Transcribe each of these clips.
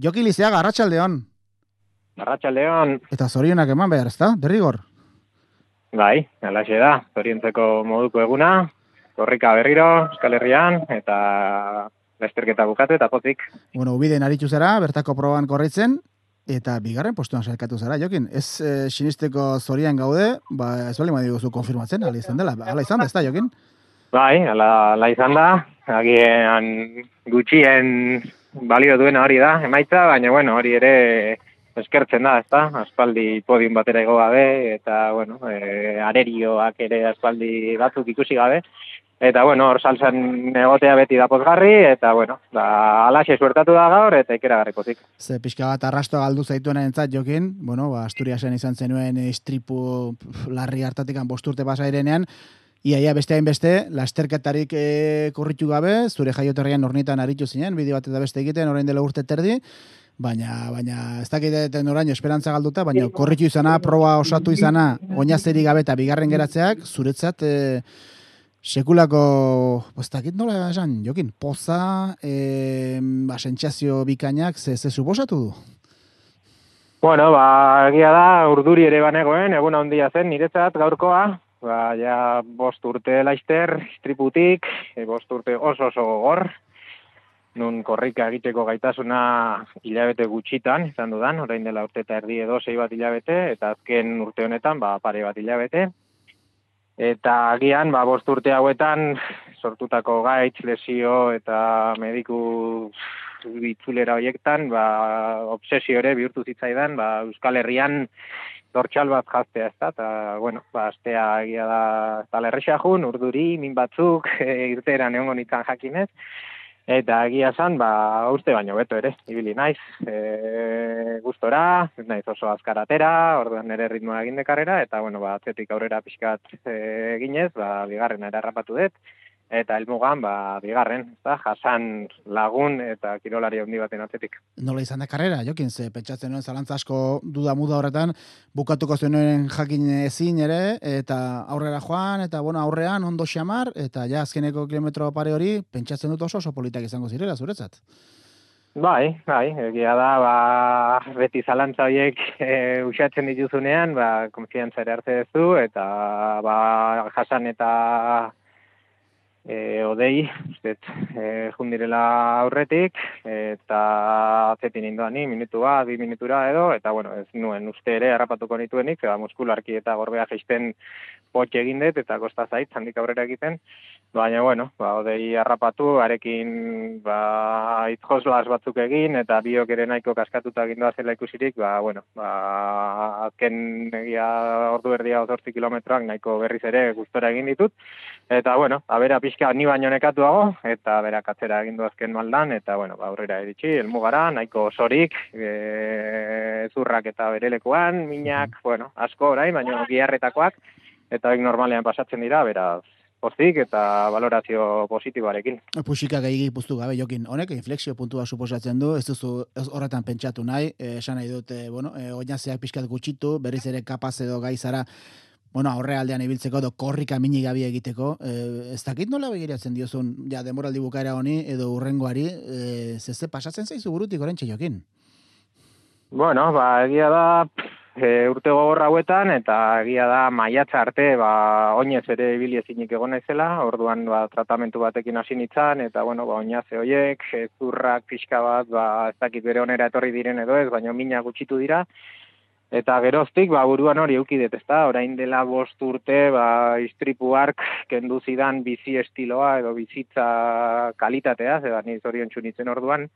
Joki Lizeaga, Arratxaldeon. Arratxaldeon. Eta zorionak eman behar, ezta? Derrigor? Bai, alaxe da, zorientzeko moduko eguna, korrika berriro, Euskal Herrian, eta lasterketa bukatu eta pozik. Bueno, ubiden aritzu zara, bertako proban korritzen, eta bigarren postuan salkatu zara, Jokin. Ez e, sinisteko zorian gaude, ba, ez bali ma diguzu konfirmatzen, ala izan dela, ala izan da, ez da, Jokin? Bai, ala, ala izan da, agian gutxien balio duena hori da, emaitza, baina bueno, hori ere eskertzen da, ezta? Aspaldi podium batera ego gabe eta bueno, e, arerioak ere aspaldi batzuk ikusi gabe. Eta bueno, hor salsan egotea beti da pozgarri eta bueno, da ba, alaxe suertatu da gaur eta ikera garripozik. Ze pixka bat arrasto galdu zaituen entzat jokin, bueno, ba, Asturiasen izan zenuen istripu larri hartatikan bosturte pasairenean, Iaia beste hain beste, lasterketarik e, korritu gabe, zure jaioterrian ornitan aritu zinen, bideo bat eta beste egiten, orain dela urte terdi, baina baina ez dakiteten orain esperantza galduta, baina korritu izana, proba osatu izana, oinazeri gabe eta bigarren geratzeak, zuretzat e, sekulako, ez dakit nola esan, jokin, poza, e, ba, bikainak, ze, ze suposatu du? Bueno, ba, egia da, urduri ere banegoen, egun handia zen, niretzat gaurkoa, ba, ja, bost urte laizter, istriputik, e, bost urte oso oso gogor, nun korrika egiteko gaitasuna hilabete gutxitan, izan dudan, orain dela urte eta erdi edo sei bat hilabete, eta azken urte honetan, ba, pare bat hilabete. Eta agian, ba, bost urte hauetan, sortutako gaitz, lesio eta mediku bitzulera hoiektan, ba, obsesio ere bihurtu zitzaidan, ba, Euskal Herrian dortxal bat jaztea ez da, eta, bueno, ba, astea egia da, talerrexea jun, urduri, min batzuk, e, irteeran egon nintzen jakinez, Eta egia zan, ba, uste baino beto ere, ibili naiz, e, gustora, naiz oso azkaratera, orduan nire ritmoa egin dekarrera, eta, bueno, ba, atzetik aurrera pixkat e, eginez, ba, bigarren errapatu dut, eta elmugan, ba, bigarren, eta jasan lagun eta kirolari handi baten atzetik. Nola izan da karrera, jokin, ze pentsatzen nuen zalantza asko duda muda horretan, bukatuko zenuen jakin ezin ere, eta aurrera joan, eta bueno, aurrean ondo xamar, eta ja azkeneko kilometro pare hori, pentsatzen dut oso oso politak izango zirela, zuretzat? Bai, bai, egia da, ba, beti zalantza horiek e, usatzen dituzunean, ba, konfiantza ere hartze duzu, eta ba, jasan eta e, odei, uste, e, jundirela aurretik, eta atzetin indoan ni, minutu bat, bi minutura edo, eta bueno, ez nuen uste ere harrapatuko nituenik, zera muskularki eta gorbea geisten potxe egin dut, eta kosta zait, zandik aurrera egiten, baina bueno, ba, odei harrapatu, arekin ba, itzjoslas batzuk egin, eta biok ere nahiko kaskatuta egin zela ikusirik, ba, bueno, ba, azken egia ordu erdia ozortzi kilometroak nahiko berriz ere gustora egin ditut, eta bueno, abera pixka ni baino nekatuago, eta berak atzera egin du azken maldan, eta bueno, ba, aurrera eritxi, elmugara, nahiko sorik, e, zurrak eta berelekoan, minak, bueno, asko orain, baino giarretakoak, eta hori normalean pasatzen dira, beraz, pozik eta valorazio positiboarekin. Pusika gaigi puztu gabe jokin. Honek inflexio puntua suposatzen du, ez duzu horretan pentsatu nahi, eh, esan nahi dute, bueno, e, oinazeak pixkat gutxitu, berriz ere kapaz edo gaizara bueno, aurre aldean ibiltzeko edo korrika mini gabi egiteko, e, ez dakit nola begiratzen diozun, ja, demoraldi bukaera honi edo urrengoari, e, zeze pasatzen zaizu burutik orentxe jokin? Bueno, ba, egia da, e, urte gogorra hauetan, eta egia da maiatza arte, ba, oinez ere ibili ezinik egon naizela, orduan ba, tratamentu batekin hasi nitzan, eta bueno, ba, oinaze hoiek, zurrak pixka bat, ba, ez dakit bere onera etorri diren edo ez, baina mina gutxitu dira, Eta geroztik, ba, buruan hori eukidet, ezta? Orain dela bost urte, ba, istripu ark kendu zidan bizi estiloa edo bizitza kalitatea, zeba, ni zorion txunitzen orduan,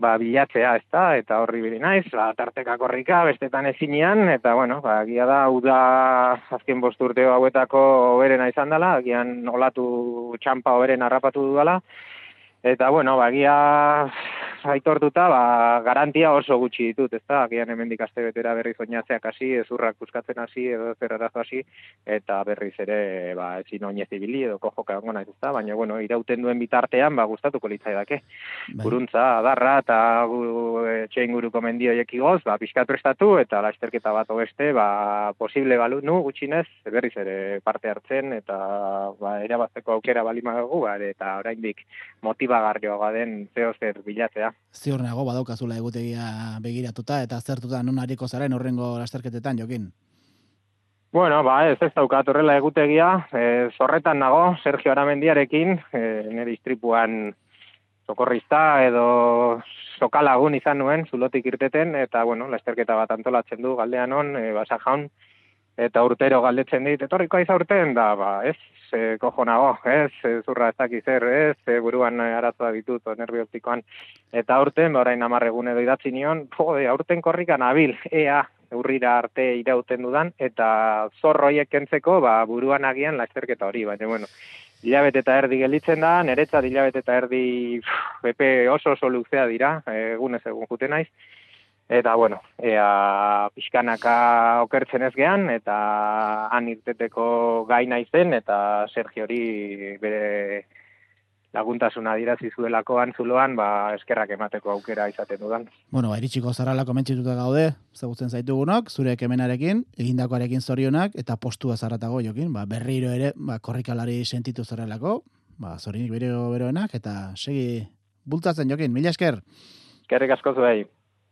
ba, bilatzea, ez da, eta horri bide naiz, ba, tarteka korrika, bestetan ezinean, eta, bueno, ba, gira da, hau da, azken bosturteo hauetako oberena izan dela, agian olatu txampa oberen harrapatu dudala, eta, bueno, ba, gira, aitortuta, ba, garantia oso gutxi ditut, ez da, agian hemen dikaste betera berriz oinatzeak hasi, ezurrak buskatzen hasi, edo zerrarazo hasi, eta berriz ere, ba, ezin oinez ibili, edo kojoka ongo naiz, ez da, baina, bueno, irauten duen bitartean, ba, gustatuko litzai dake. Bai. Buruntza, adarra, eta gu, e, txein guruko mendioiek igoz, ba, pixkat prestatu, eta lasterketa bat obeste, ba, posible balu, nu, gutxinez, berriz ere parte hartzen, eta, ba, erabazteko aukera bali ba, eta oraindik motibagarrioa den zeo zer bilatzea. Ziur nago badaukazula egutegia begiratuta eta zertuta non hariko zaren horrengo lasterketetan jokin. Bueno, ba, ez ez daukat horrela egutegia, e, zorretan nago, Sergio Aramendiarekin, e, nire istripuan sokorrista edo sokalagun izan nuen, zulotik irteten, eta, bueno, lasterketa bat antolatzen du galdean on, e, basa jaun, eta urtero galdetzen dit, etorriko aiza urten, da, ba, ez, e, kojo nago, ez, e, zurra ez dakiz er, ez, e, buruan arazoa ditut, o, nervi optikoan, eta urten, ba, orain amarregun edo idatzi nion, jode, aurten korrikan abil, ea, urrira arte irauten dudan, eta zorroiek kentzeko, ba, buruan agian lasterketa hori, baina, bueno, hilabete eta erdi gelditzen da, niretzat hilabete eta erdi bepe oso oso luzea dira, egunez egun jute naiz, eta bueno, ea pixkanaka okertzen ez gean, eta han irteteko gai naizen, eta Sergio hori bere laguntasuna dirazi zuelako antzuloan, ba, eskerrak emateko aukera izaten dudan. Bueno, ba, iritsiko zarrala komentzituta gaude, zagutzen zaitugunok, zure kemenarekin, egindakoarekin zorionak, eta postua zarratago jokin, ba, berriro ere, ba, korrikalari sentitu zarrelako, ba, zorinik bere beroenak, eta segi bultatzen jokin, mila esker. Eskerrik asko zuei.